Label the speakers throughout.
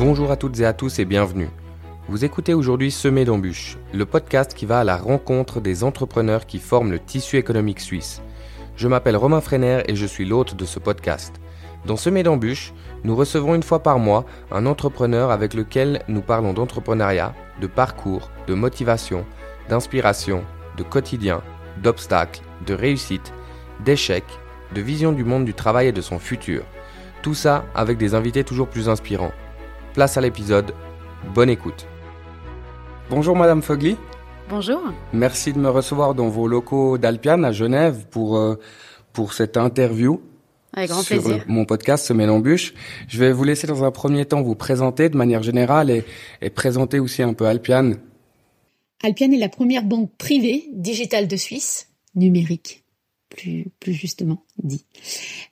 Speaker 1: Bonjour à toutes et à tous et bienvenue. Vous écoutez aujourd'hui Semé d'embûches, le podcast qui va à la rencontre des entrepreneurs qui forment le tissu économique suisse. Je m'appelle Romain Freiner et je suis l'hôte de ce podcast. Dans Semé d'embûches, nous recevons une fois par mois un entrepreneur avec lequel nous parlons d'entrepreneuriat, de parcours, de motivation, d'inspiration, de quotidien, d'obstacles, de réussite, d'échecs, de vision du monde du travail et de son futur. Tout ça avec des invités toujours plus inspirants. Place à l'épisode. Bonne écoute. Bonjour Madame Fogli.
Speaker 2: Bonjour.
Speaker 1: Merci de me recevoir dans vos locaux d'Alpiane à Genève pour, euh, pour cette interview.
Speaker 2: Avec grand
Speaker 1: sur
Speaker 2: plaisir.
Speaker 1: mon podcast Semaine embûche. Je vais vous laisser dans un premier temps vous présenter de manière générale et, et présenter aussi un peu Alpiane.
Speaker 2: Alpiane est la première banque privée digitale de Suisse, numérique, plus, justement dit.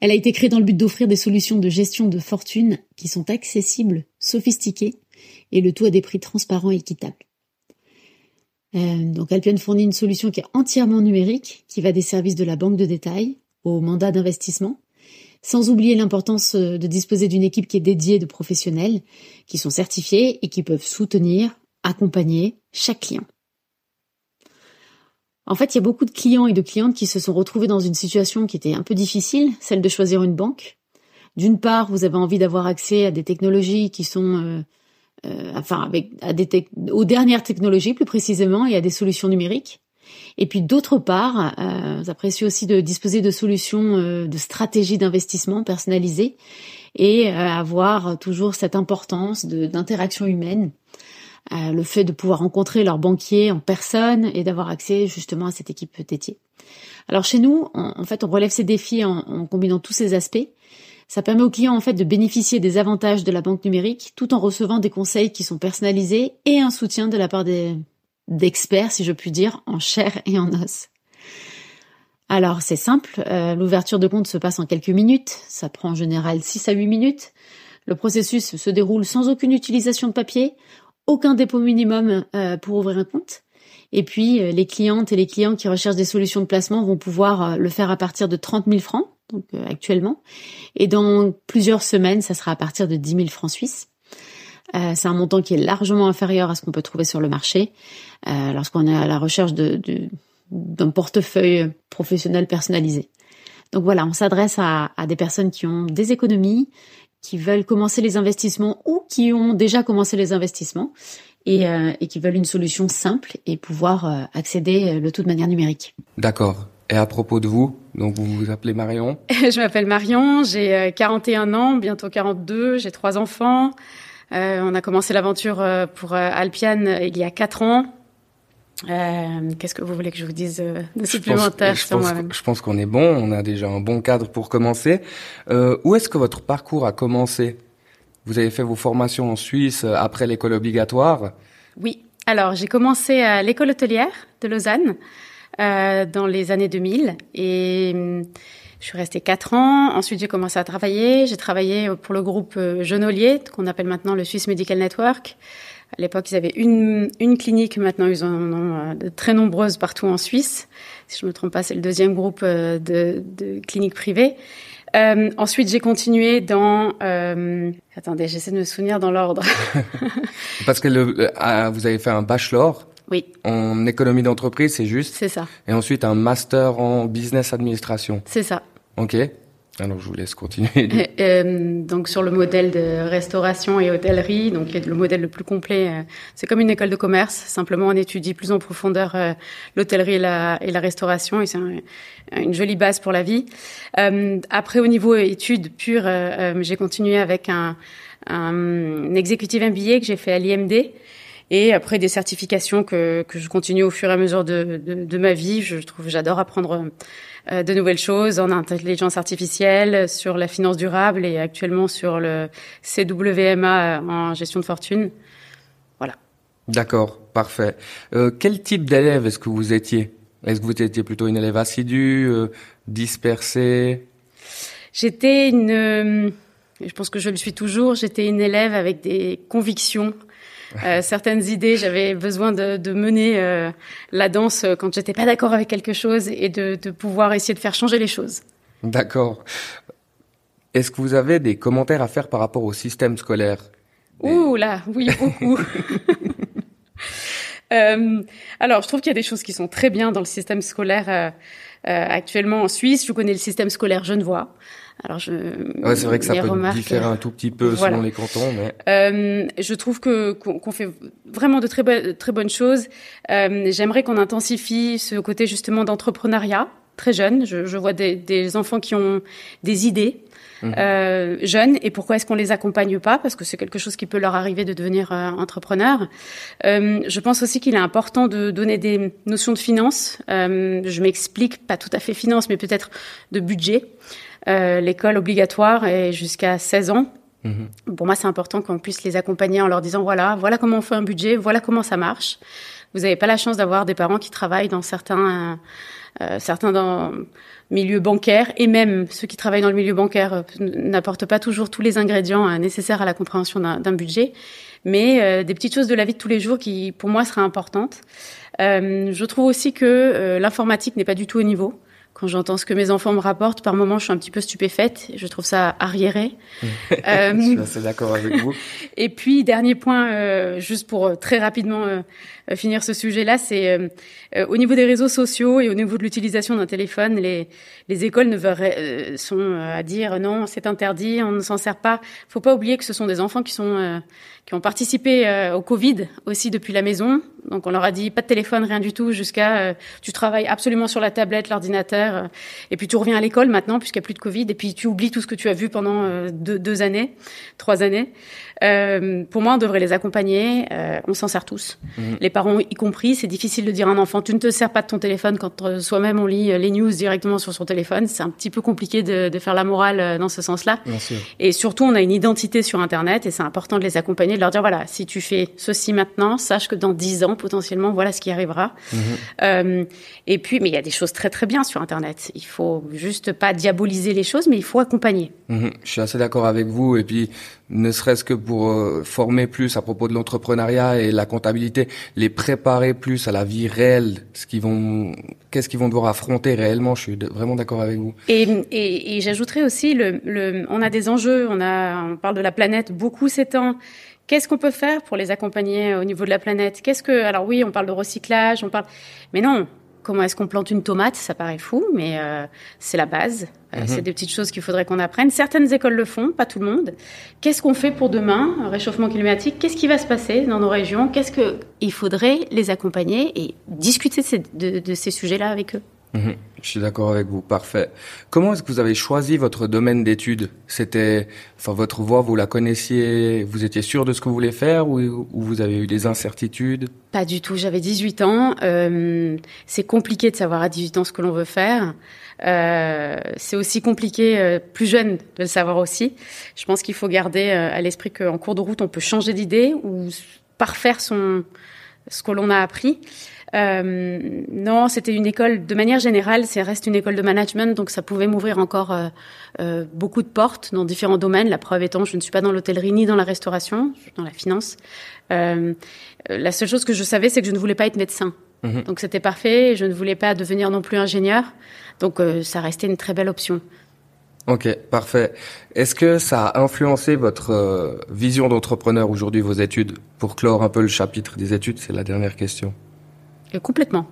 Speaker 2: Elle a été créée dans le but d'offrir des solutions de gestion de fortune qui sont accessibles, sophistiquées et le tout à des prix transparents et équitables. Euh, donc Alpiane fournit une solution qui est entièrement numérique, qui va des services de la banque de détail au mandat d'investissement, sans oublier l'importance euh, de disposer d'une équipe qui est dédiée de professionnels, qui sont certifiés et qui peuvent soutenir, accompagner chaque client. En fait, il y a beaucoup de clients et de clientes qui se sont retrouvés dans une situation qui était un peu difficile, celle de choisir une banque. D'une part, vous avez envie d'avoir accès à des technologies qui sont, euh, euh, enfin, à des aux dernières technologies plus précisément et à des solutions numériques. Et puis d'autre part, euh, vous appréciez aussi de disposer de solutions euh, de stratégies d'investissement personnalisées et euh, avoir toujours cette importance d'interaction humaine euh, le fait de pouvoir rencontrer leur banquier en personne et d'avoir accès justement à cette équipe dédiée. Alors chez nous, en, fait, on relève ces défis en, combinant tous ces aspects. Ça permet aux clients en fait de bénéficier des avantages de la banque numérique tout en recevant des conseils qui sont personnalisés et un soutien de la part d'experts, si je puis dire, en chair et en os. Alors c'est simple, euh, l'ouverture de compte se passe en quelques minutes, ça prend en général 6 à 8 minutes. Le processus se déroule sans aucune utilisation de papier, aucun dépôt minimum euh, pour ouvrir un compte. Et puis, euh, les clientes et les clients qui recherchent des solutions de placement vont pouvoir euh, le faire à partir de 30 000 francs, donc actuellement. Et dans plusieurs semaines, ça sera à partir de 10 000 francs suisses. C'est un montant qui est largement inférieur à ce qu'on peut trouver sur le marché lorsqu'on est à la recherche d'un portefeuille professionnel personnalisé. Donc voilà, on s'adresse à des personnes qui ont des économies, qui veulent commencer les investissements ou qui ont déjà commencé les investissements et, euh, et qui veulent une solution simple et pouvoir euh, accéder euh, le tout de manière numérique.
Speaker 1: D'accord. Et à propos de vous, donc vous vous appelez Marion?
Speaker 3: Je m'appelle Marion, j'ai euh, 41 ans, bientôt 42, j'ai trois enfants. Euh, on a commencé l'aventure euh, pour euh, euh, il y a quatre ans. Euh, Qu'est-ce que vous voulez que je vous dise euh, de
Speaker 1: Je
Speaker 3: supplémentaire
Speaker 1: pense, je
Speaker 3: sur
Speaker 1: pense-
Speaker 3: moi-même
Speaker 1: je pense qu'on est bon, on a déjà un bon cadre pour commencer. Euh, où est-ce que votre parcours a commencé? Vous avez fait vos formations en Suisse euh, après l'école obligatoire?
Speaker 3: Oui. Alors, j'ai commencé à l'école hôtelière de Lausanne euh, dans les années 2000 et hum, je suis restée quatre ans. Ensuite, j'ai commencé à travailler. J'ai travaillé pour le groupe Genolier, qu'on appelle maintenant le Swiss Medical Network. À l'époque, ils avaient une, une clinique. Maintenant, ils en ont euh, de très nombreuses partout en Suisse. Si je me trompe pas, c'est le deuxième groupe euh, de, de cliniques privées. Euh, ensuite, j'ai continué dans. euh, attendez, j'essaie de me souvenir dans l'ordre.
Speaker 1: Parce que le, euh, ah, vous avez fait un bachelor
Speaker 3: oui,
Speaker 1: en économie d'entreprise, c'est juste.
Speaker 3: c'est ça.
Speaker 1: Et ensuite un master en business administration.
Speaker 3: C'est ça.
Speaker 1: Ok. Je vous laisse continuer.
Speaker 3: Euh, donc sur le modèle de restauration et hôtellerie, donc le modèle le plus complet, euh, c'est comme une école de commerce. Simplement, on étudie plus en profondeur euh, l'hôtellerie et la, restauration, et c'est un- une jolie base pour la vie. Après, au niveau études pures, j'ai continué avec un, un executive MBA que j'ai fait à l'IMD. Et après des certifications que, que je continue au fur et à mesure de, de, de ma vie, je trouve j'adore apprendre euh, de nouvelles choses en intelligence artificielle, sur la finance durable et actuellement sur le CWMA en gestion de fortune. Voilà.
Speaker 1: D'accord, parfait. Euh, quel type d'élève est-ce que vous étiez? Est-ce que vous étiez plutôt une élève assidue, euh, dispersée?
Speaker 3: J'étais une, euh, je pense que je le suis toujours, j'étais une élève avec des convictions, euh, certaines idées. J'avais besoin de, de mener euh, la danse quand j'étais pas d'accord avec quelque chose et de, de pouvoir essayer de faire changer les choses.
Speaker 1: D'accord. Est-ce que vous avez des commentaires à faire par rapport au système scolaire?
Speaker 3: Ouh là, oui, beaucoup. euh, alors, je trouve qu'il y a des choses qui sont très bien dans le système scolaire euh, euh, actuellement en Suisse. Je connais le système scolaire genevois.
Speaker 1: Alors je. Ouais, c'est vrai que ça peut différer un tout petit peu selon les cantons, mais.
Speaker 3: Euh, je trouve que qu'on fait vraiment de très très bonnes choses. Euh, J'aimerais qu'on intensifie ce côté justement d'entrepreneuriat très jeune. Je, je vois des, des, enfants qui ont des idées. Mmh. Euh, jeunes et pourquoi est-ce qu'on les accompagne pas parce que c'est quelque chose qui peut leur arriver de devenir euh, entrepreneur. Euh, je pense aussi qu'il est important de donner des notions de finance. Euh, je m'explique pas tout à fait finance, mais peut-être de budget. Euh, l'école obligatoire est jusqu'à 16 ans. Mmh. Pour moi, c'est important qu'on puisse les accompagner en leur disant voilà, voilà comment on fait un budget, voilà comment ça marche. Vous n'avez pas la chance d'avoir des parents qui travaillent dans certains euh, certains dans milieu bancaire et même ceux qui travaillent dans le milieu bancaire euh, n'apportent pas toujours tous les ingrédients euh, nécessaires à la compréhension d'un budget, mais des petites choses de la vie de tous les jours qui, pour moi, seraient importantes. je trouve aussi que l'informatique n'est pas du tout au niveau. Quand j'entends ce que mes enfants me rapportent, par moments, je suis un petit peu stupéfaite. Je trouve ça arriéré.
Speaker 1: euh, je suis assez d'accord avec vous.
Speaker 3: Et puis, dernier point, euh, juste pour euh, très rapidement euh, finir ce sujet-là, c'est au niveau des réseaux sociaux et au niveau de l'utilisation d'un téléphone, les, les écoles ne veulent, sont à dire non, c'est interdit, on ne s'en sert pas. Il faut pas oublier que ce sont des enfants qui sont qui ont participé au Covid aussi depuis la maison. Donc on leur a dit pas de téléphone, rien du tout, jusqu'à tu travailles absolument sur la tablette, l'ordinateur, et puis tu reviens à l'école maintenant puisqu'il n'y a plus de Covid, et puis tu oublies tout ce que tu as vu pendant deux, deux années, trois années. Euh, pour moi, on devrait les accompagner. Euh, on s'en sert tous, mmh. les parents y compris. C'est difficile de dire à un enfant tu ne te sers pas de ton téléphone quand euh, soi-même on lit les news directement sur son téléphone. C'est un petit peu compliqué de, de faire la morale euh, dans ce sens-là. Et surtout, on a une identité sur Internet et c'est important de les accompagner, de leur dire voilà, si tu fais ceci maintenant, sache que dans dix ans potentiellement, voilà ce qui arrivera. Mmh. Euh, et puis, mais il y a des choses très très bien sur Internet. Il faut juste pas diaboliser les choses, mais il faut accompagner.
Speaker 1: Mmh. Je suis assez d'accord avec vous. Et puis, ne serait-ce que pour euh, former plus à propos de l'entrepreneuriat et la comptabilité, les préparer plus à la vie réelle, ce qu'ils vont, qu'est-ce qu'ils vont devoir affronter réellement. Je suis vraiment d'accord avec vous.
Speaker 3: Et, et, et j'ajouterais aussi, le, le, on a des enjeux, on a, on parle de la planète beaucoup ces temps. Qu'est-ce qu'on peut faire pour les accompagner au niveau de la planète? Qu'est-ce que, alors oui, on parle de recyclage, on parle, mais non, Comment est-ce qu'on plante une tomate Ça paraît fou, mais euh, c'est la base. Euh, mhm. C'est des petites choses qu'il faudrait qu'on apprenne. Certaines écoles le font, pas tout le monde. Qu'est-ce qu'on fait pour demain Réchauffement climatique? Qu'est-ce qui va se passer dans nos régions? Qu'est-ce que il faudrait les accompagner et discuter de, de ces sujets-là avec eux?
Speaker 1: Mhm. Je suis d'accord avec vous, parfait. Comment est-ce que vous avez choisi votre domaine d'études? C'était, enfin, votre voie, vous la connaissiez, vous étiez sûr de ce que vous voulez faire ou, vous avez eu des incertitudes?
Speaker 3: Pas du tout. J'avais 18 ans. Euh, c'est compliqué de savoir à 18 ans ce que l'on veut faire. Euh, c'est aussi compliqué, euh, plus jeune, de le savoir aussi. Je pense qu'il faut garder à l'esprit qu'en cours de route, on peut changer d'idée ou parfaire son ce que l'on a appris. Euh, non, c'était une école, de manière générale, c'est reste une école de management, donc ça pouvait m'ouvrir encore euh, euh, beaucoup de portes dans différents domaines. La preuve étant, je ne suis pas dans l'hôtellerie ni dans la restauration, je suis dans la finance. Euh, la seule chose que je savais, c'est que je ne voulais pas être médecin. Mmh. Donc c'était parfait, je ne voulais pas devenir non plus ingénieur, donc euh, ça restait une très belle option.
Speaker 1: Ok, parfait. Est-ce que ça a influencé votre euh, vision d'entrepreneur aujourd'hui, vos études? Pour clore un peu le chapitre des études, c'est la dernière question.
Speaker 3: Et complètement.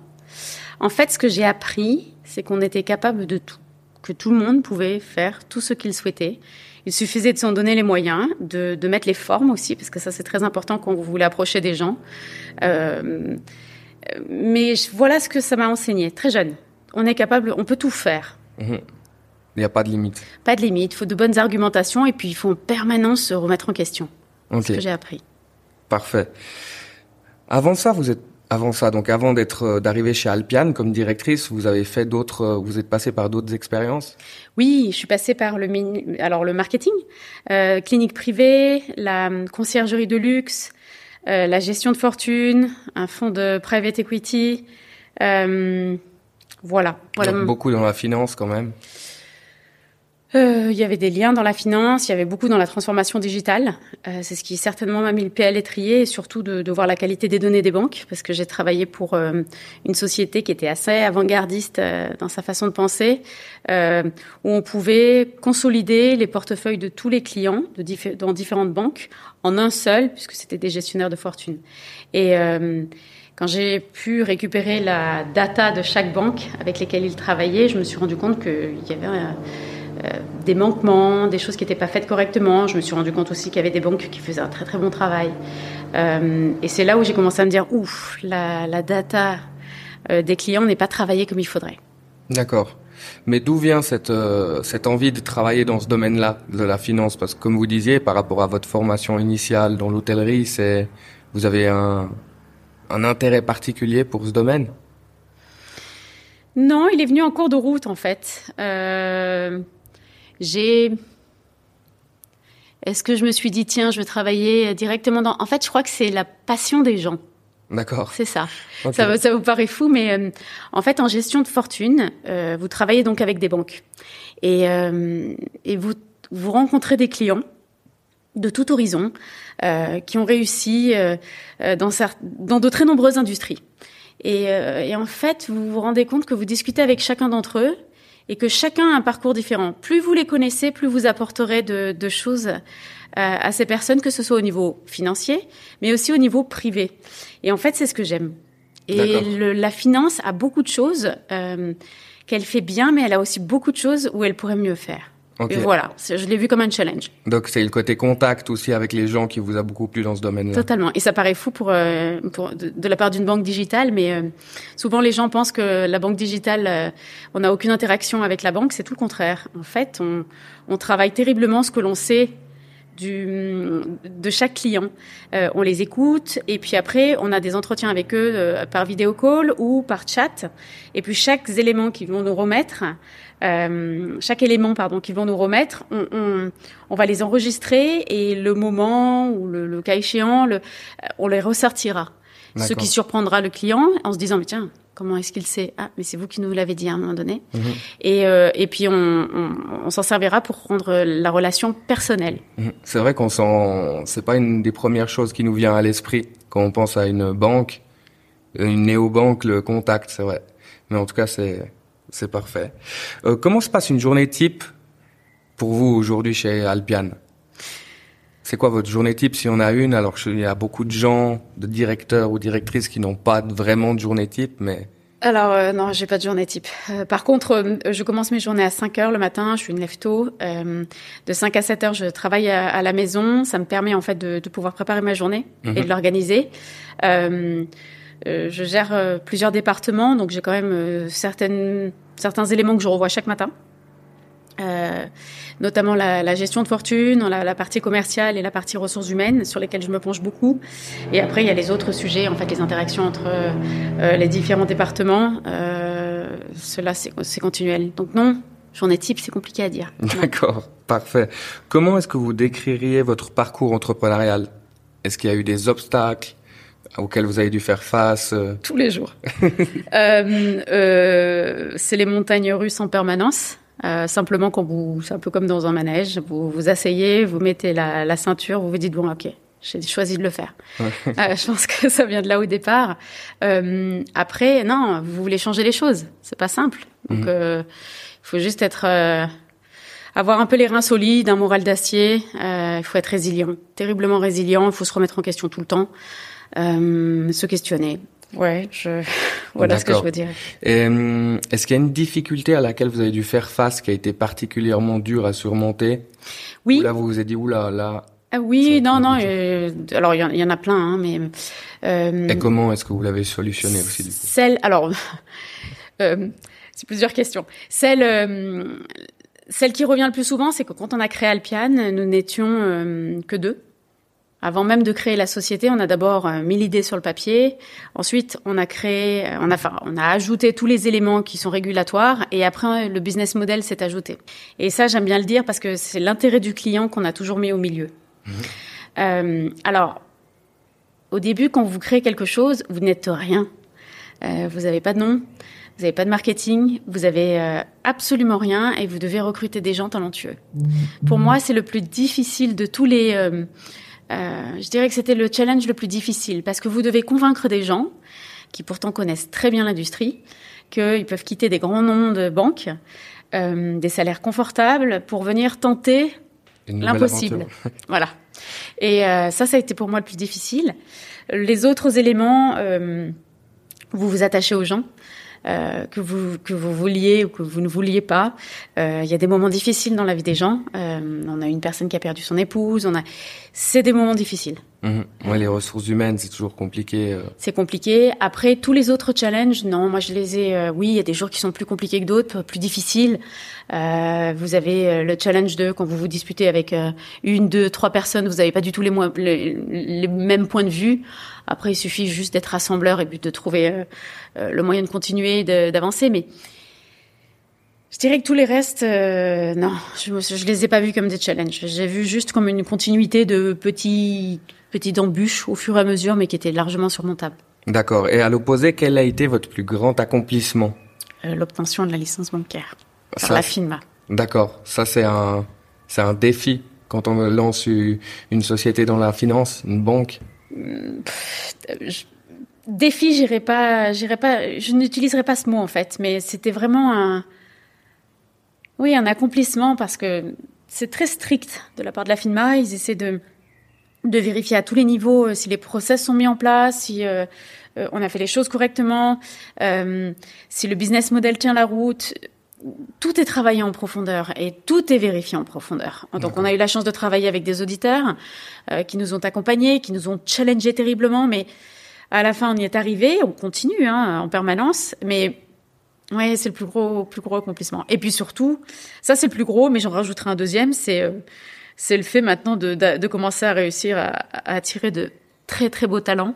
Speaker 3: En fait, ce que j'ai appris, c'est qu'on était capable de tout, que tout le monde pouvait faire tout ce qu'il souhaitait. Il suffisait de s'en donner les moyens, de, de, mettre les formes aussi, parce que ça c'est très important quand vous voulez approcher des gens. Euh, mais voilà ce que ça m'a enseigné, très jeune. On est capable, on peut tout faire.
Speaker 1: Mmh. Il n'y a pas de limite.
Speaker 3: Pas de limite. Il faut de bonnes argumentations et puis il faut en permanence se remettre en question. Okay. C'est ce que j'ai appris.
Speaker 1: Parfait. Avant ça, vous êtes avant ça, donc avant d'être euh, d'arriver chez Alpiane comme directrice, vous avez fait d'autres, euh, vous êtes passé par d'autres expériences?
Speaker 3: Oui, je suis passée par le alors le marketing, euh, clinique privée, la conciergerie de luxe, euh, la gestion de fortune, un fonds de private equity, euh, voilà. voilà.
Speaker 1: Donc beaucoup dans la finance quand même.
Speaker 3: Euh, il y avait des liens dans la finance, il y avait beaucoup dans la transformation digitale. Euh, c'est ce qui certainement m'a mis le pied à l'étrier et surtout de, de, voir la qualité des données des banques parce que j'ai travaillé pour euh, une société qui était assez avant-gardiste euh, dans sa façon de penser, où on pouvait consolider les portefeuilles de tous les clients de dans différentes banques en un seul puisque c'était des gestionnaires de fortune. Et quand j'ai pu récupérer la data de chaque banque avec lesquelles ils travaillaient, je me suis rendu compte qu'il y avait des manquements, des choses qui n'étaient pas faites correctement. Je me suis rendu compte aussi qu'il y avait des banques qui faisaient un très très bon travail. Euh, et c'est là où j'ai commencé à me dire, ouf, la, la data euh, des clients n'est pas travaillée comme il faudrait.
Speaker 1: D'accord. Mais d'où vient cette, euh, cette envie de travailler dans ce domaine-là, de la finance? Parce que comme vous disiez, par rapport à votre formation initiale dans l'hôtellerie, c'est vous avez un, un intérêt particulier pour ce domaine?
Speaker 3: Non, il est venu en cours de route en fait. Euh, j'ai est-ce que je me suis dit tiens je vais travailler directement dans en fait je crois que c'est la passion des gens
Speaker 1: D'accord.
Speaker 3: C'est ça. Okay. ça. Ça vous paraît fou, mais euh, en fait, en gestion de fortune, euh, vous travaillez donc avec des banques et, euh, et vous vous rencontrez des clients de tout horizon euh, qui ont réussi euh, dans, dans de très nombreuses industries. Et, et en fait, vous vous rendez compte que vous discutez avec chacun d'entre eux et que chacun a un parcours différent. Plus vous les connaissez, plus vous apporterez de, de choses euh, à ces personnes, que ce soit au niveau financier, mais aussi au niveau privé. Et en fait, c'est ce que j'aime. Et le, la finance a beaucoup de choses euh, qu'elle fait bien, mais elle a aussi beaucoup de choses où elle pourrait mieux faire. Okay. Et voilà, je l'ai vu comme un challenge.
Speaker 1: Donc c'est le côté contact aussi avec les gens qui vous a beaucoup plu dans ce domaine-là.
Speaker 3: Totalement. Et ça paraît fou pour, euh, pour de, de, la part d'une banque digitale, mais euh, souvent les gens pensent que la banque digitale, euh, on n'a aucune interaction avec la banque. C'est tout le contraire. En fait, on, on travaille terriblement ce que l'on sait du, de chaque client. Euh, on les écoute et puis après on a des entretiens avec eux euh, par vidéo call ou par chat. Et puis chaque élément qu'ils vont nous remettre, euh, chaque élément pardon qu'ils vont nous remettre, on, on, on, va les enregistrer et le moment ou le, le cas échéant, le, on les ressortira. Ce qui surprendra le client en se disant mais tiens Comment est-ce qu'il sait? Ah, mais c'est vous qui nous l'avez dit à un moment donné. Mmh. Et, euh, et puis on, on, on s'en servira pour rendre la relation personnelle.
Speaker 1: Mmh. C'est vrai qu'on s'en, c'est pas une des premières choses qui nous vient à l'esprit quand on pense à une banque, une néobanque, le contact, c'est vrai. Mais en tout cas, c'est c'est parfait. Euh, comment se passe une journée type pour vous aujourd'hui chez Alpian? C'est quoi votre journée type si on a une Alors qu'il y a beaucoup de gens, de directeurs ou directrices qui n'ont pas vraiment de journée type, mais...
Speaker 3: Alors euh, non, j'ai pas de journée type. Euh, par contre, euh, je commence mes journées à 5 heures le matin, je suis une lève tôt. De 5 à 7 heures, je travaille à, à, la maison. Ça me permet en fait de, de pouvoir préparer ma journée mm -hmm. et de l'organiser. Je gère plusieurs départements, donc j'ai quand même certaines, certains éléments que je revois chaque matin. Euh, notamment la, la, gestion de fortune, la, la, partie commerciale et la partie ressources humaines, sur lesquelles je me penche beaucoup. Et après, il y a les autres sujets, en fait, les interactions entre euh, les différents départements. Euh, cela, c'est continuel. Donc non, journée type, c'est compliqué à dire.
Speaker 1: D'accord, parfait. Comment est-ce que vous décririez votre parcours entrepreneurial? Est-ce qu'il y a eu des obstacles auxquels vous avez dû faire face euh?
Speaker 3: Tous les jours. euh, c'est les montagnes russes en permanence. Euh, simplement, quand vous, c'est un peu comme dans un manège, vous vous asseyez, vous mettez la, la ceinture, vous vous dites bon, ok, j'ai choisi de le faire. Euh, je pense que ça vient de là au départ. Euh, après, non, vous voulez changer les choses, c'est pas simple. Donc, il mm -hmm. faut juste être, euh, avoir un peu les reins solides, un moral d'acier. Il faut être résilient, terriblement résilient. Il faut se remettre en question tout le temps, se questionner. Ouais, je... voilà ce que je veux dire.
Speaker 1: Euh, est-ce qu'il y a une difficulté à laquelle vous avez dû faire face qui a été particulièrement dure à surmonter?
Speaker 3: Oui.
Speaker 1: Là, vous vous êtes dit, oula, là...
Speaker 3: Ah oui, non, non. Euh, alors, il y, y, en a plein, hein, mais...
Speaker 1: Euh, Et comment est-ce que vous l'avez solutionné aussi du coup?
Speaker 3: Celle... Alors, euh, c'est plusieurs questions. Celle... Euh, celle qui revient le plus souvent, c'est que quand on a créé Alpian, nous n'étions que deux. Avant même de créer la société, on a d'abord mis l'idée sur le papier. Ensuite, on a créé, on a, enfin, on a ajouté tous les éléments qui sont régulatoires et après, le business model s'est ajouté. Et ça, j'aime bien le dire parce que c'est l'intérêt du client qu'on a toujours mis au milieu. Mmh. Euh, alors, au début, quand vous créez quelque chose, vous n'êtes rien. Euh, vous n'avez pas de nom. vous n'avez pas de marketing, vous avez euh, absolument rien et vous devez recruter des gens talentueux. Pour moi, c'est le plus difficile de tous les. Euh, euh, je dirais que c'était le challenge le plus difficile parce que vous devez convaincre des gens qui pourtant connaissent très bien l'industrie qu'ils peuvent quitter des grands noms de banques, des salaires confortables pour venir tenter l'impossible. voilà. Et ça, ça a été pour moi le plus difficile. Les autres éléments, vous vous attachez aux gens. Euh, que vous que vous vouliez ou que vous ne vouliez pas. Euh, il y a des moments difficiles dans la vie des gens. Euh, on a une personne qui a perdu son épouse. On a, c'est des moments difficiles.
Speaker 1: Mmh. Ouais, les ressources humaines, c'est toujours compliqué.
Speaker 3: C'est compliqué. Après, tous les autres challenges, non, moi je les ai. oui, il y a des jours qui sont plus compliqués que d'autres, plus difficiles. vous avez le challenge de quand vous vous disputez avec une, deux, trois personnes, vous n'avez pas du tout les, les, les mêmes points de vue. Après, il suffit juste d'être rassembleur et de trouver euh, euh, le moyen de continuer, d'avancer. Mais je dirais que tous les restes, euh, non, je, je les ai pas vus comme des challenges. J'ai vu juste comme une continuité de petits, petites embûches au fur et à mesure, mais qui étaient largement surmontables.
Speaker 1: D'accord. Et à l'opposé, quel a été votre plus grand accomplissement?
Speaker 3: L'obtention de la licence bancaire par la FINMA.
Speaker 1: D'accord. Ça, c'est un, c'est un défi quand on lance une société dans la finance, une banque?
Speaker 3: Défi, j'irai pas, j'irai pas, je n'utiliserai pas ce mot en fait, mais c'était vraiment un, oui, un accomplissement parce que c'est très strict de la part de la FINMA. Ils essaient de de vérifier à tous les niveaux euh, si les process sont mis en place, si euh, euh, on a fait les choses correctement, si le business model tient la route tout est travaillé en profondeur et tout est vérifié en profondeur. Donc on a eu la chance de travailler avec des auditeurs euh, qui nous ont accompagnés, qui nous ont challengés terriblement, mais à la fin on y est arrivé, on continue hein, en permanence, mais ouais c'est le plus gros plus gros accomplissement. Et puis surtout, ça c'est le plus gros, mais j'en rajouterai un deuxième, c'est euh, c'est le fait maintenant de, de, commencer à réussir à, à attirer de très très beaux talents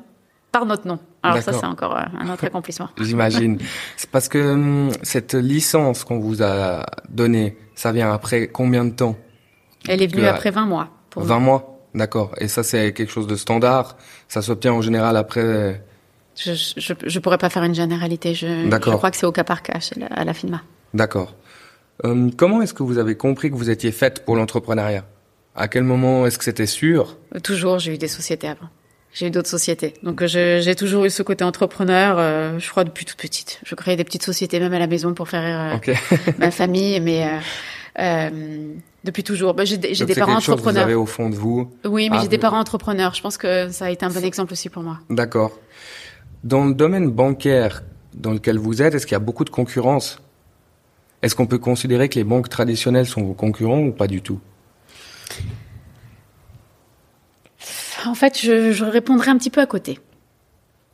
Speaker 3: par notre nom. Alors ça, c'est encore euh, un autre accomplissement.
Speaker 1: J'imagine. C'est parce que hum, cette licence qu'on vous a donnée, ça vient après combien de temps?
Speaker 3: Elle est venue après 20 mois.
Speaker 1: Pour 20 mois? D'accord. Et ça, c'est quelque chose de standard? Ça s'obtient en général après
Speaker 3: je, je, je, pourrais pas faire une généralité. Je, je crois que c'est au cas par cas à la FINMA.
Speaker 1: D'accord. Hum, comment est-ce que vous avez compris que vous étiez faite pour l'entrepreneuriat? À quel moment est-ce que c'était sûr?
Speaker 3: Toujours, j'ai eu des sociétés avant. J'ai eu d'autres sociétés. Donc j'ai toujours eu ce côté entrepreneur, euh, je crois, depuis toute petite. Je créais des petites sociétés même à la maison pour faire euh, ma famille, mais euh, euh depuis toujours. Bah, j'ai des parents entrepreneurs. Chose que vous
Speaker 1: avez au fond de vous.
Speaker 3: Oui, mais j'ai des parents entrepreneurs. Je pense que ça a été un bon exemple aussi pour moi.
Speaker 1: D'accord. Dans le domaine bancaire dans lequel vous êtes, est-ce qu'il y a beaucoup de concurrence? Est-ce qu'on peut considérer que les banques traditionnelles sont vos concurrents ou pas du tout?
Speaker 3: En fait, je, répondrai un petit peu à côté.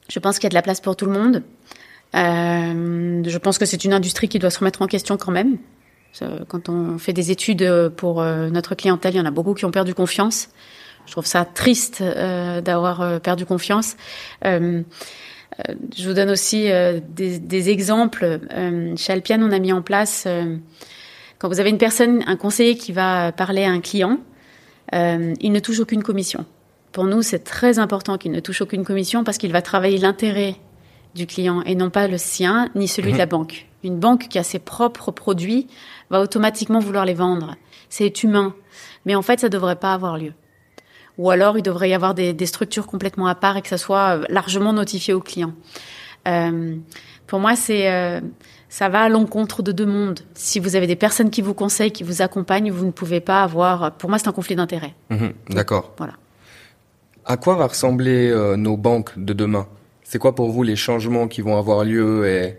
Speaker 3: Je pense qu'il y a de la place pour tout le monde. Euh, je pense que c'est une industrie qui doit se remettre en question quand même. Quand on fait des études pour euh, notre clientèle, il y en a beaucoup qui ont perdu confiance. Je trouve ça triste euh, d'avoir euh, perdu confiance. Euh, je vous donne aussi des, des, exemples. chez Alpian, on a mis en place, quand vous avez une personne, un conseiller qui va parler à un client, il ne touche aucune commission. Pour nous, c'est très important qu'il ne touche aucune commission parce qu'il va travailler l'intérêt du client et non pas le sien ni celui de la banque. Une banque qui a ses propres produits va automatiquement vouloir les vendre. C'est humain. Mais en fait, ça ne devrait pas avoir lieu. Ou alors, il devrait y avoir des, structures complètement à part et que ça soit euh, largement notifié au client. Euh, pour moi, c'est euh, ça va à l'encontre de deux mondes. Si vous avez des personnes qui vous conseillent, qui vous accompagnent, vous ne pouvez pas avoir. Pour moi, c'est un conflit d'intérêts.
Speaker 1: Mhm. D'accord.
Speaker 3: Voilà.
Speaker 1: À quoi va ressembler euh, nos banques de demain? C'est quoi pour vous les changements qui vont avoir lieu et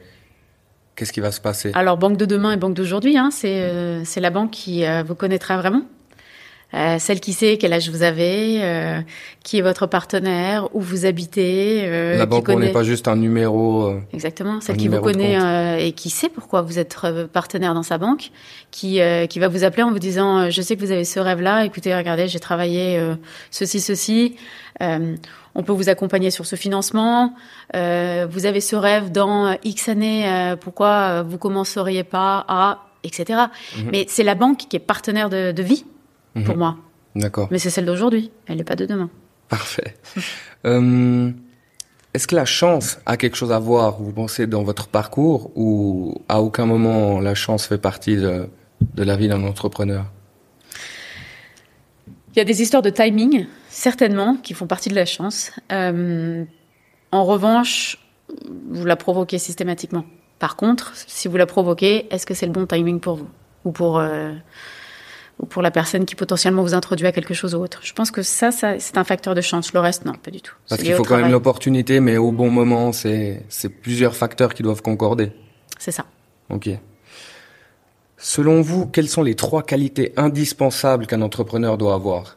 Speaker 1: qu'est-ce qui va se passer?
Speaker 3: Alors, banque de demain et banque d'aujourd'hui, hein, c'est euh, la banque qui euh, vous connaîtra vraiment. Euh, celle qui sait quel âge vous avez, euh, qui est votre partenaire, où vous habitez.
Speaker 1: Euh, la banque n'est pas juste un numéro. Euh,
Speaker 3: Exactement, celle qui vous connaît et qui sait pourquoi vous êtes partenaire dans sa banque, qui qui va vous appeler en vous disant je sais que vous avez ce rêve-là. Écoutez, regardez, j'ai travaillé ceci, ceci. on peut vous accompagner sur ce financement. vous avez ce rêve dans X années. pourquoi vous commenceriez pas à etc. Mhm. Mais c'est la banque qui est partenaire de, de vie pour mhm. moi.
Speaker 1: D'accord.
Speaker 3: Mais c'est celle d'aujourd'hui, elle n'est pas de demain.
Speaker 1: Parfait. euh, Est-ce que la chance a quelque chose à voir, vous pensez, dans votre parcours ou à aucun moment la chance fait partie de, de la vie d'un entrepreneur?
Speaker 3: Il y a des histoires de timing, certainement, qui font partie de la chance. Euh, en revanche, vous la provoquez systématiquement. Par contre, si vous la provoquez, est-ce que c'est le bon timing pour vous? Ou pour euh, ou pour la personne qui potentiellement vous introduit à quelque chose ou autre. Je pense que ça, ça c'est un facteur de chance. Le reste, non, pas du tout.
Speaker 1: Parce qu'il faut quand même l'opportunité, mais au bon moment, c'est plusieurs facteurs qui doivent concorder.
Speaker 3: C'est ça.
Speaker 1: Ok. Selon vous, quelles sont les trois qualités indispensables qu'un entrepreneur doit avoir?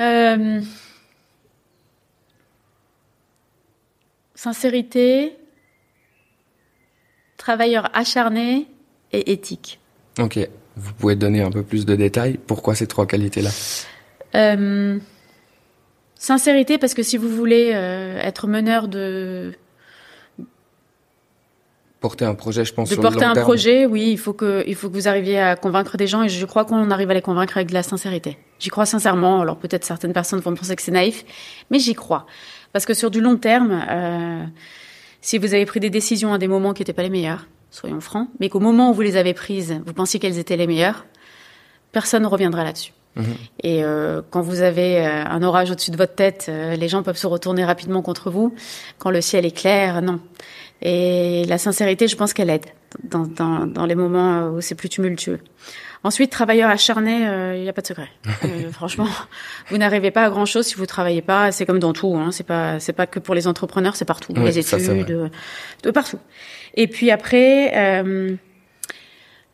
Speaker 3: Euh... Sincérité, travailleur acharné et éthique.
Speaker 1: Ok. Vous pouvez donner un peu plus de détails Pourquoi ces trois qualités-là?
Speaker 3: Euh, Sincérité, parce que si vous voulez euh, être meneur de...
Speaker 1: Porter un projet, je pense,
Speaker 3: de
Speaker 1: sur
Speaker 3: porter
Speaker 1: le long
Speaker 3: un
Speaker 1: terme.
Speaker 3: projet, oui, il faut que il faut que vous arriviez à convaincre des gens et je crois qu'on arrive à les convaincre avec de la sincérité. J'y crois sincèrement. Alors peut-être certaines personnes vont penser que c'est naïf, mais j'y crois parce que sur du long terme, euh, si vous avez pris des décisions à des moments qui n'étaient pas les meilleurs, soyons francs, mais qu'au moment où vous les avez prises, vous pensiez qu'elles étaient les meilleures, personne ne reviendra là-dessus.
Speaker 1: Mhm.
Speaker 3: Et euh, quand vous avez euh, un orage au-dessus de votre tête, euh, les gens peuvent se retourner rapidement contre vous. Quand le ciel est clair, non. Et la sincérité, je pense qu'elle aide dans, dans, dans les moments où c'est plus tumultueux. Ensuite, travailleur acharné, il n'y a pas de secret. Euh, franchement, vous n'arrivez pas à grand chose si vous travaillez pas. C'est comme dans tout. Hein. C'est pas, c'est pas que pour les entrepreneurs, c'est partout.
Speaker 1: Oui,
Speaker 3: les
Speaker 1: ça,
Speaker 3: études, de, de partout. Et puis après, euh,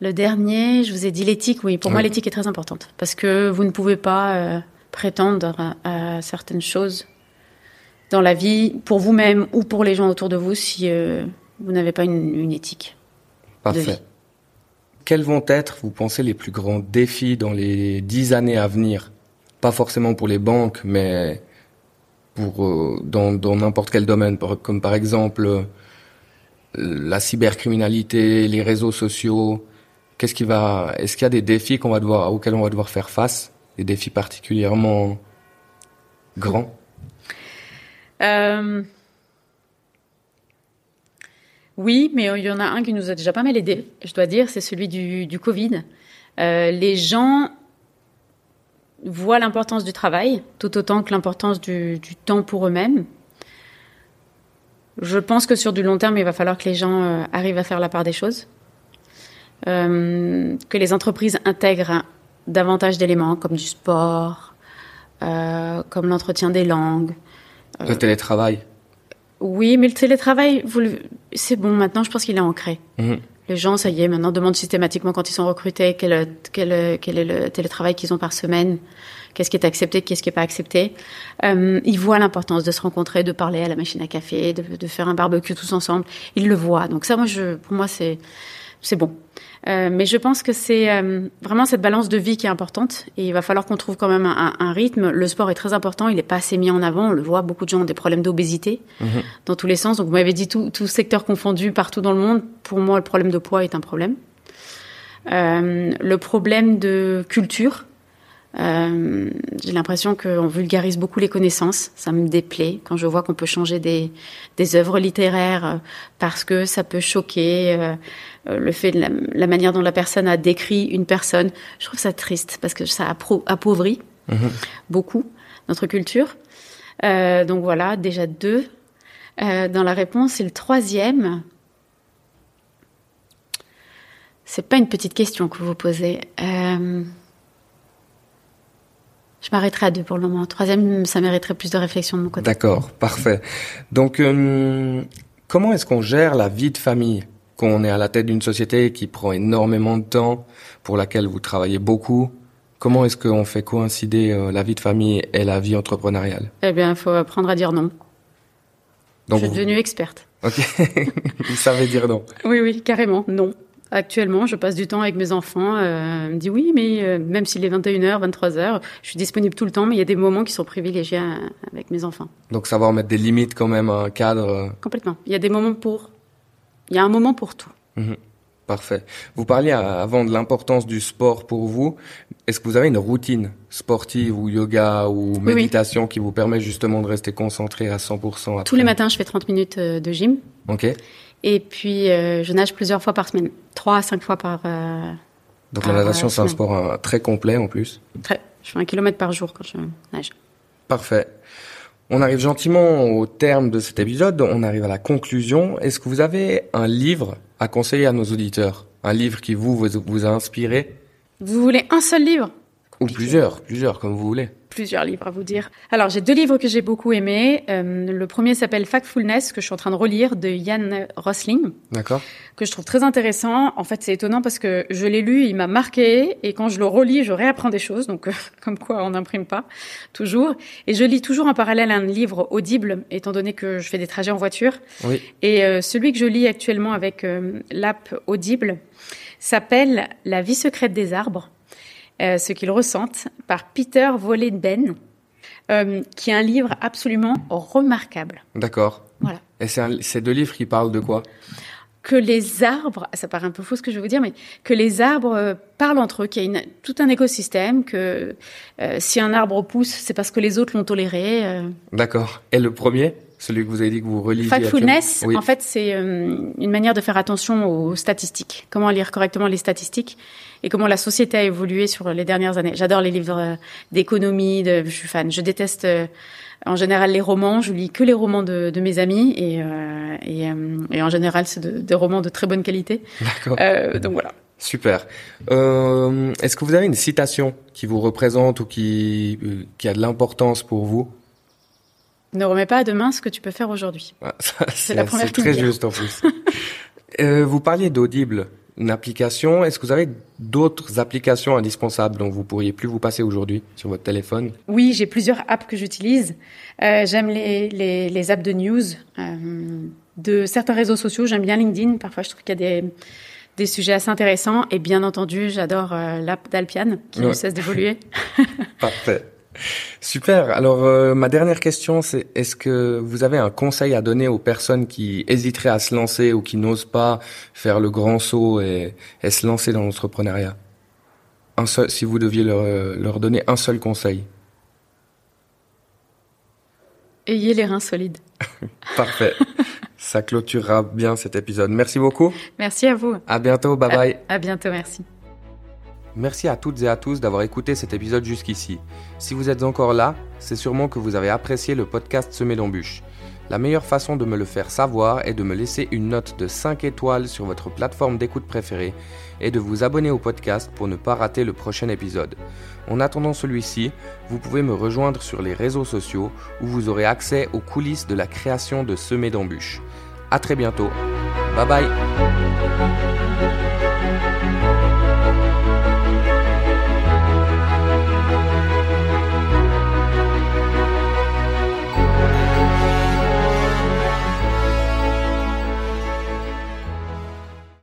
Speaker 3: le dernier, je vous ai dit l'éthique. Oui, pour moi, l'éthique est très importante parce que vous ne pouvez pas euh, prétendre à, à certaines choses dans la vie pour vous-même ou pour les gens autour de vous si euh, vous n'avez pas une, une éthique. de vie.
Speaker 1: Parfait. Quels vont être, vous pensez, les plus grands défis dans les dix années à venir? Pas forcément pour les banques, mais pour dans n'importe quel domaine, comme par exemple la cybercriminalité, les réseaux sociaux. Qu'est-ce qui va Est-ce qu'il y a des défis qu'on va devoir auxquels on va devoir faire face? Des défis particulièrement grands?
Speaker 3: Euh, Oui, mais il y en a un qui nous a déjà pas mal aidé, je dois dire, c'est celui du, Covid. Euh, les gens voient l'importance du travail tout autant que l'importance du temps pour eux-mêmes. Je pense que sur du long terme, il va falloir que les gens euh, arrivent à faire la part des choses, Euh, que les entreprises intègrent davantage d'éléments comme du sport, euh, comme l'entretien des langues,
Speaker 1: Le télétravail.
Speaker 3: oui, mais le télétravail, vous le- c'est bon maintenant, je pense qu'il est ancré.
Speaker 1: Mhm.
Speaker 3: Les gens, ça y est, maintenant demandent systématiquement quand ils sont recrutés quel, quel, quel est le télétravail qu'ils ont par semaine, qu'est-ce qui est accepté, qu'est-ce qui n'est pas accepté. Euh, ils voient l'importance de se rencontrer, de parler à la machine à café, de, de faire un barbecue tous ensemble. Ils le voient. Donc ça, moi, je, pour moi, c'est c'est bon. Euh, mais je pense que c'est euh, vraiment cette balance de vie qui est importante et il va falloir qu'on trouve quand même un, un rythme. Le sport est très important, il n'est pas assez mis en avant. On le voit, beaucoup de gens ont des problèmes d'obésité
Speaker 1: Mhm.
Speaker 3: dans tous les sens. Donc vous m'avez dit tout, tout secteur confondu partout dans le monde. Pour moi, le problème de poids est un problème. Euh, le problème de culture. Euh, J'ai l'impression qu'on vulgarise beaucoup les connaissances. Ça me déplaît quand je vois qu'on peut changer des, des œuvres littéraires euh, parce que ça peut choquer. euh, le fait de la, la manière dont la personne a décrit une personne, je trouve ça triste parce que ça appauvrit
Speaker 1: Mhm.
Speaker 3: beaucoup notre culture. Euh, donc voilà, déjà deux dans la réponse. Et le troisième, c'est pas une petite question que vous posez. Je m'arrêterai à deux pour le moment. Troisième, ça mériterait plus de réflexion de mon côté.
Speaker 1: D'accord, parfait. Donc, euh, comment est-ce qu'on gère la vie de famille quand on est à la tête d'une société qui prend énormément de temps, pour laquelle vous travaillez beaucoup? Comment est-ce qu'on fait coïncider euh, la vie de famille et la vie entrepreneuriale?
Speaker 3: Eh bien, il faut apprendre à dire non.
Speaker 1: Donc,
Speaker 3: je suis
Speaker 1: vous-
Speaker 3: devenue experte.
Speaker 1: Ok, vous savez dire non.
Speaker 3: Oui, oui, carrément, non. Actuellement, je passe du temps avec mes enfants. Euh, me dit oui, mais euh, même s'il est 21h, 23h, je suis disponible tout le temps, mais il y a des moments qui sont privilégiés euh, avec mes enfants.
Speaker 1: Donc, savoir mettre des limites quand même, un cadre. euh,
Speaker 3: Complètement. Il y a des moments pour. Il y a un moment pour tout.
Speaker 1: mhm. Parfait. Vous parliez avant de l'importance du sport pour vous. Est-ce que vous avez une routine sportive ou yoga ou méditation qui vous permet justement de rester concentré à 100% après
Speaker 3: Tous les matins, je fais 30 minutes de gym.
Speaker 1: Ok.
Speaker 3: Et puis, euh, je nage plusieurs fois par semaine. 3 à 5 fois par... Euh,
Speaker 1: Donc la natation, c'est un sport très complet en plus
Speaker 3: Très. Je fais un kilomètre par jour quand je nage.
Speaker 1: Parfait. On arrive gentiment au terme de cet épisode, on arrive à la conclusion. Est-ce que vous avez un livre à conseiller à nos auditeurs? Un livre qui vous, vous, a inspiré?
Speaker 3: Vous voulez un seul livre?
Speaker 1: Ou plusieurs, plusieurs, comme vous voulez
Speaker 3: plusieurs livres à vous dire. Alors, j'ai deux livres que j'ai beaucoup aimés. Euh, le premier s'appelle Factfulness, que je suis en train de relire, de Ian Rosling.
Speaker 1: D'accord.
Speaker 3: Que je trouve très intéressant. En fait, c'est étonnant parce que je l'ai lu, il m'a marqué, et quand je le relis, je réapprends des choses. Donc, comme quoi, on n'imprime pas toujours. Et je lis toujours en parallèle un livre audible, étant donné que je fais des trajets en voiture.
Speaker 1: Oui.
Speaker 3: Et euh, celui que je lis actuellement avec euh, l'app Audible s'appelle La vie secrète des arbres. Euh, ce qu'ils ressentent, par Peter Vollenben, euh, qui est un livre absolument remarquable.
Speaker 1: D'accord.
Speaker 3: Voilà.
Speaker 1: Et c'est deux livres qui parlent de quoi?
Speaker 3: Que les arbres, ça paraît un peu faux ce que je vais vous dire, mais que les arbres euh, parlent entre eux, qu'il y a tout un écosystème, que si un arbre pousse, c'est parce que les autres l'ont toléré.
Speaker 1: D'accord. Et le premier? Celui que vous avez dit que vous relisiez.
Speaker 3: Factfulness, en fait, c'est une manière de faire attention aux statistiques. Comment lire correctement les statistiques et comment la société a évolué sur les dernières années. J'adore les livres euh, d'économie, de, je suis fan. Je déteste euh, en général les romans. Je lis que les romans de, de mes amis et, euh, et, et, en général c'est de, des romans de très bonne qualité.
Speaker 1: D'accord.
Speaker 3: donc voilà.
Speaker 1: Super. Euh, Est-ce que vous avez une citation qui vous représente ou qui, qui a de l'importance pour vous?
Speaker 3: Ne remets pas à demain ce que tu peux faire aujourd'hui.
Speaker 1: Ah, c'est la première. C'est très juste en plus. euh, vous parliez d'audible une application. Est-ce que vous avez d'autres applications indispensables dont vous pourriez plus vous passer aujourd'hui sur votre téléphone?
Speaker 3: Oui, j'ai plusieurs apps que j'utilise. Euh, j'aime les, les, les, apps de news euh, de certains réseaux sociaux. J'aime bien LinkedIn. Parfois, je trouve qu'il y a des, des sujets assez intéressants. Et bien entendu, j'adore euh, l'app d'Alpian qui ne cesse d'évoluer.
Speaker 1: Parfait. Super. Alors euh, ma dernière question, c'est est-ce que vous avez un conseil à donner aux personnes qui hésiteraient à se lancer ou qui n'osent pas faire le grand saut et, se lancer dans l'entrepreneuriat? Un seul, Si vous deviez leur, leur donner un seul conseil.
Speaker 3: Ayez les reins solides.
Speaker 1: Parfait. Ça clôturera bien cet épisode. Merci beaucoup.
Speaker 3: Merci à vous.
Speaker 1: À bientôt. Bye bye.
Speaker 3: à bientôt. Merci.
Speaker 1: Merci à toutes et à tous d'avoir écouté cet épisode jusqu'ici. Si vous êtes encore là, c'est sûrement que vous avez apprécié le podcast Semé d'embûches. La meilleure façon de me le faire savoir est de me laisser une note de 5 étoiles sur votre plateforme d'écoute préférée et de vous abonner au podcast pour ne pas rater le prochain épisode. En attendant celui-ci, vous pouvez me rejoindre sur les réseaux sociaux où vous aurez accès aux coulisses de la création de Semé d'embûches. A très bientôt. Bye bye